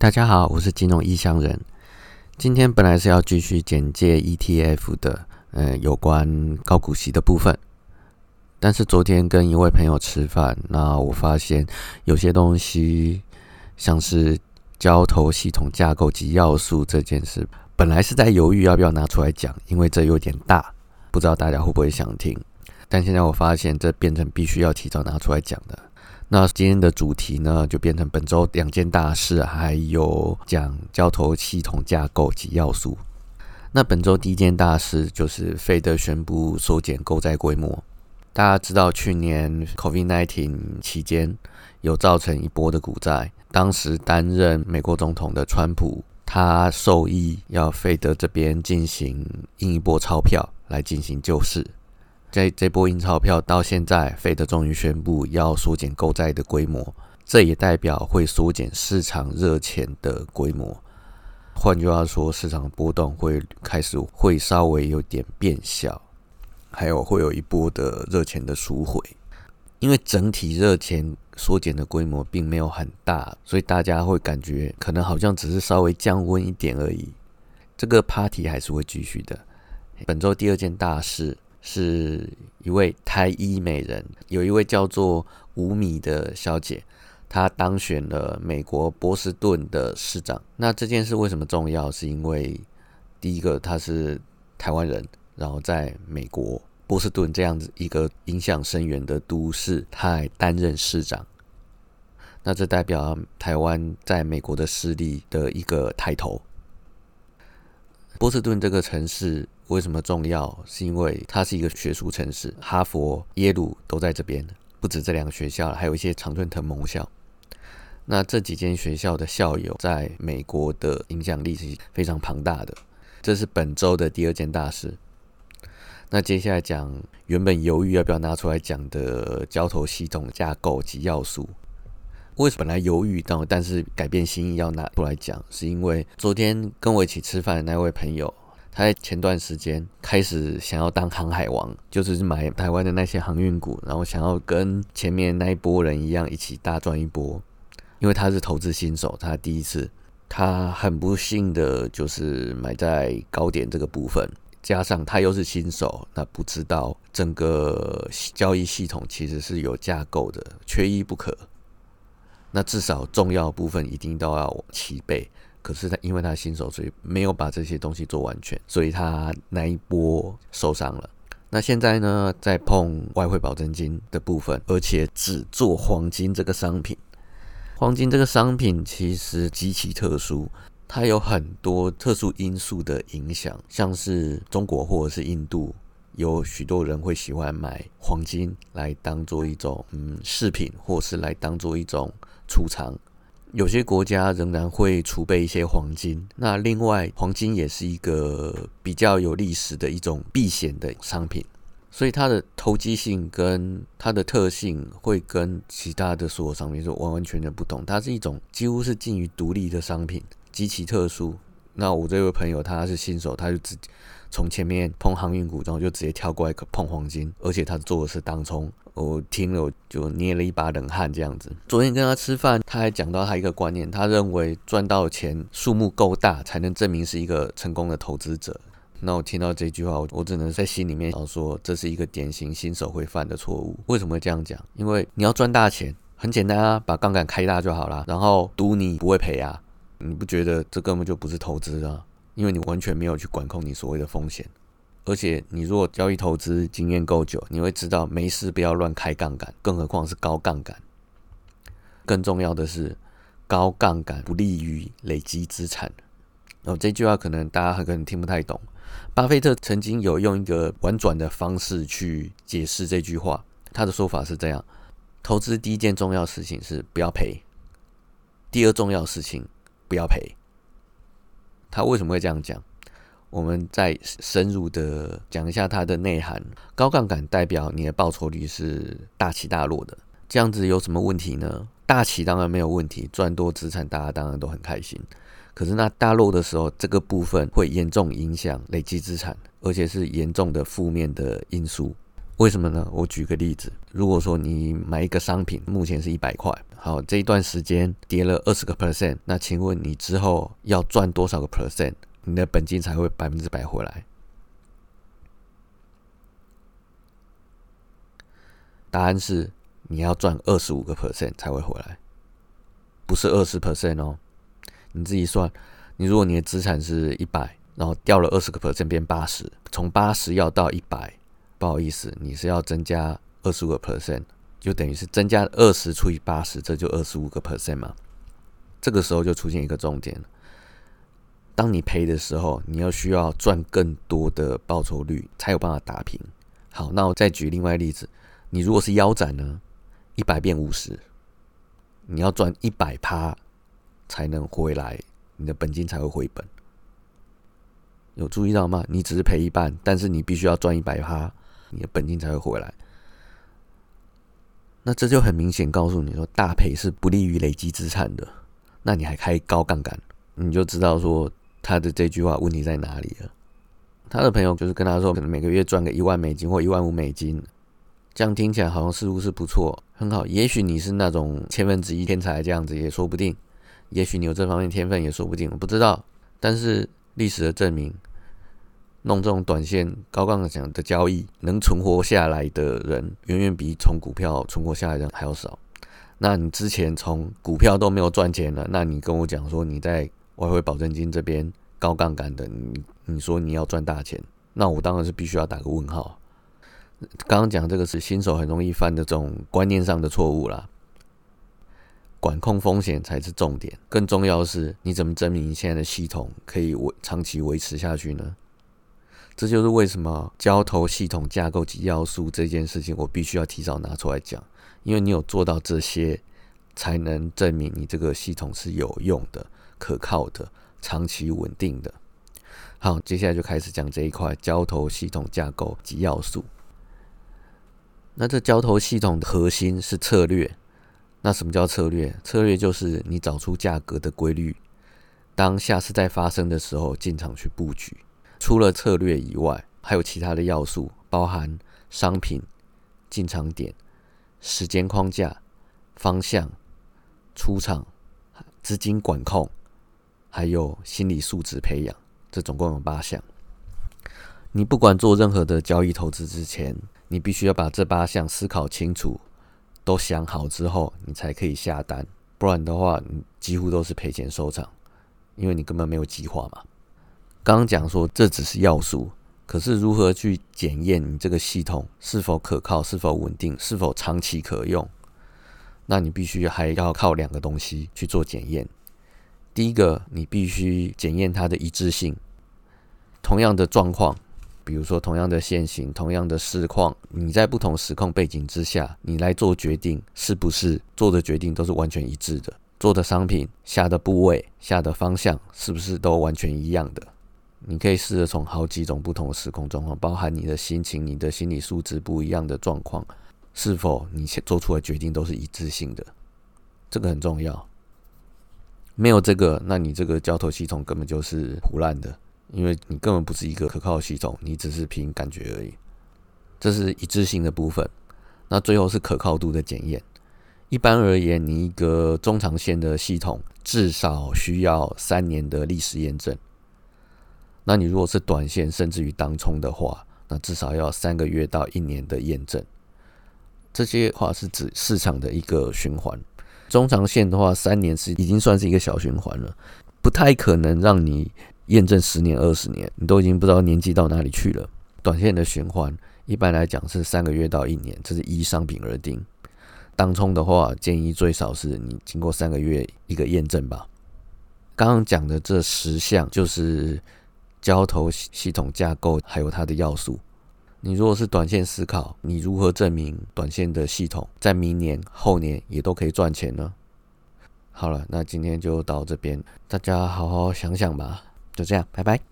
大家好，我是金融异乡人。今天本来是要继续简介 ETF 的，呃，有关高股息的部分。但是昨天跟一位朋友吃饭，那我发现有些东西，像是交投系统架构及要素这件事，本来是在犹豫要不要拿出来讲，因为这有点大，不知道大家会不会想听。但现在我发现，这变成必须要提早拿出来讲的。那今天的主题呢，就变成本周两件大事，还有讲交投系统架构及要素。那本周第一件大事就是费德宣布缩减购债规模。大家知道，去年 COVID-19 期间有造成一波的股债，当时担任美国总统的川普，他授意要费德这边进行印一波钞票来进行救市。在这波印钞票到现在，费德终于宣布要缩减购债的规模，这也代表会缩减市场热钱的规模。换句话说，市场波动会开始会稍微有点变小，还有会有一波的热钱的赎回。因为整体热钱缩减的规模并没有很大，所以大家会感觉可能好像只是稍微降温一点而已。这个 party 还是会继续的。本周第二件大事。是一位台医美人，有一位叫做吴米的小姐，她当选了美国波士顿的市长。那这件事为什么重要？是因为第一个，她是台湾人，然后在美国波士顿这样子一个影响深远的都市，她还担任市长。那这代表台湾在美国的势力的一个抬头。波士顿这个城市。为什么重要？是因为它是一个学术城市，哈佛、耶鲁都在这边，不止这两个学校，还有一些常春藤盟校。那这几间学校的校友在美国的影响力是非常庞大的。这是本周的第二件大事。那接下来讲原本犹豫要不要拿出来讲的交投系统架构及要素。为什么本来犹豫到，但是改变心意要拿出来讲？是因为昨天跟我一起吃饭的那位朋友。他在前段时间开始想要当航海王，就是买台湾的那些航运股，然后想要跟前面那一波人一样一起大赚一波。因为他是投资新手，他第一次，他很不幸的就是买在高点这个部分，加上他又是新手，那不知道整个交易系统其实是有架构的，缺一不可。那至少重要部分一定都要齐备。可是他因为他新手，所以没有把这些东西做完全，所以他那一波受伤了。那现在呢，在碰外汇保证金的部分，而且只做黄金这个商品。黄金这个商品其实极其特殊，它有很多特殊因素的影响，像是中国或者是印度，有许多人会喜欢买黄金来当做一种嗯饰品，或是来当做一种储藏。有些国家仍然会储备一些黄金。那另外，黄金也是一个比较有历史的一种避险的商品，所以它的投机性跟它的特性会跟其他的所有商品是完完全全不同。它是一种几乎是近于独立的商品，极其特殊。那我这位朋友他是新手，他就直从前面碰航运股，然后就直接跳过来碰黄金，而且他做的是当冲。我听了就捏了一把冷汗，这样子。昨天跟他吃饭，他还讲到他一个观念，他认为赚到钱数目够大，才能证明是一个成功的投资者。那我听到这句话，我我只能在心里面想说，这是一个典型新手会犯的错误。为什么会这样讲？因为你要赚大钱，很简单啊，把杠杆开大就好了，然后赌你不会赔啊。你不觉得这根本就不是投资啊？因为你完全没有去管控你所谓的风险。而且，你如果交易投资经验够久，你会知道没事不要乱开杠杆，更何况是高杠杆。更重要的是，高杠杆不利于累积资产。然后这句话可能大家很可能听不太懂。巴菲特曾经有用一个婉转的方式去解释这句话，他的说法是这样：投资第一件重要事情是不要赔，第二重要事情不要赔。他为什么会这样讲？我们再深入的讲一下它的内涵。高杠杆代表你的报酬率是大起大落的，这样子有什么问题呢？大起当然没有问题，赚多资产大家当然都很开心。可是那大落的时候，这个部分会严重影响累积资产，而且是严重的负面的因素。为什么呢？我举个例子，如果说你买一个商品，目前是一百块，好，这一段时间跌了二十个 percent，那请问你之后要赚多少个 percent，你的本金才会百分之百回来？答案是你要赚二十五个 percent 才会回来，不是二十 percent 哦。你自己算，你如果你的资产是一百，然后掉了二十个 percent 变八十，从八十要到一百，不好意思，你是要增加二十五个 percent，就等于是增加二十除以八十，这就二十五个 percent 嘛。这个时候就出现一个重点了当你赔的时候，你要需要赚更多的报酬率才有办法打平。好，那我再举另外例子。你如果是腰斩呢，一百变五十，你要赚一百趴才能回来，你的本金才会回本。有注意到吗？你只是赔一半，但是你必须要赚一百趴，你的本金才会回来。那这就很明显告诉你说，大赔是不利于累积资产的。那你还开高杠杆，你就知道说他的这句话问题在哪里了。他的朋友就是跟他说，可能每个月赚个一万美金或一万五美金。这样听起来好像似乎是不错，很好。也许你是那种千分之一天才这样子也说不定，也许你有这方面天分也说不定，我不知道。但是历史的证明，弄这种短线高杠杆的交易能存活下来的人，远远比从股票存活下来的人还要少。那你之前从股票都没有赚钱了，那你跟我讲说你在外汇保证金这边高杠杆的，你你说你要赚大钱，那我当然是必须要打个问号。刚刚讲这个是新手很容易犯的这种观念上的错误啦，管控风险才是重点，更重要的是你怎么证明你现在的系统可以维长期维持下去呢？这就是为什么交投系统架构及要素这件事情，我必须要提早拿出来讲，因为你有做到这些，才能证明你这个系统是有用的、可靠的、长期稳定的。好，接下来就开始讲这一块交投系统架构及要素。那这交投系统的核心是策略。那什么叫策略？策略就是你找出价格的规律，当下次在发生的时候进场去布局。除了策略以外，还有其他的要素，包含商品、进场点、时间框架、方向、出场、资金管控，还有心理素质培养。这总共有八项。你不管做任何的交易投资之前，你必须要把这八项思考清楚，都想好之后，你才可以下单。不然的话，你几乎都是赔钱收场，因为你根本没有计划嘛。刚刚讲说这只是要素，可是如何去检验你这个系统是否可靠、是否稳定、是否长期可用？那你必须还要靠两个东西去做检验。第一个，你必须检验它的一致性，同样的状况。比如说，同样的线型，同样的市况，你在不同时空背景之下，你来做决定，是不是做的决定都是完全一致的？做的商品、下的部位、下的方向，是不是都完全一样的？你可以试着从好几种不同的时空状况，包含你的心情、你的心理素质不一样的状况，是否你做出的决定都是一致性的？这个很重要。没有这个，那你这个交投系统根本就是胡乱的。因为你根本不是一个可靠系统，你只是凭感觉而已。这是一致性的部分。那最后是可靠度的检验。一般而言，你一个中长线的系统至少需要三年的历史验证。那你如果是短线，甚至于当冲的话，那至少要三个月到一年的验证。这些话是指市场的一个循环。中长线的话，三年是已经算是一个小循环了，不太可能让你。验证十年、二十年，你都已经不知道年纪到哪里去了。短线的循环一般来讲是三个月到一年，这是依商品而定。当冲的话，建议最少是你经过三个月一个验证吧。刚刚讲的这十项就是交投系统架构，还有它的要素。你如果是短线思考，你如何证明短线的系统在明年、后年也都可以赚钱呢？好了，那今天就到这边，大家好好想想吧。就这样，拜拜。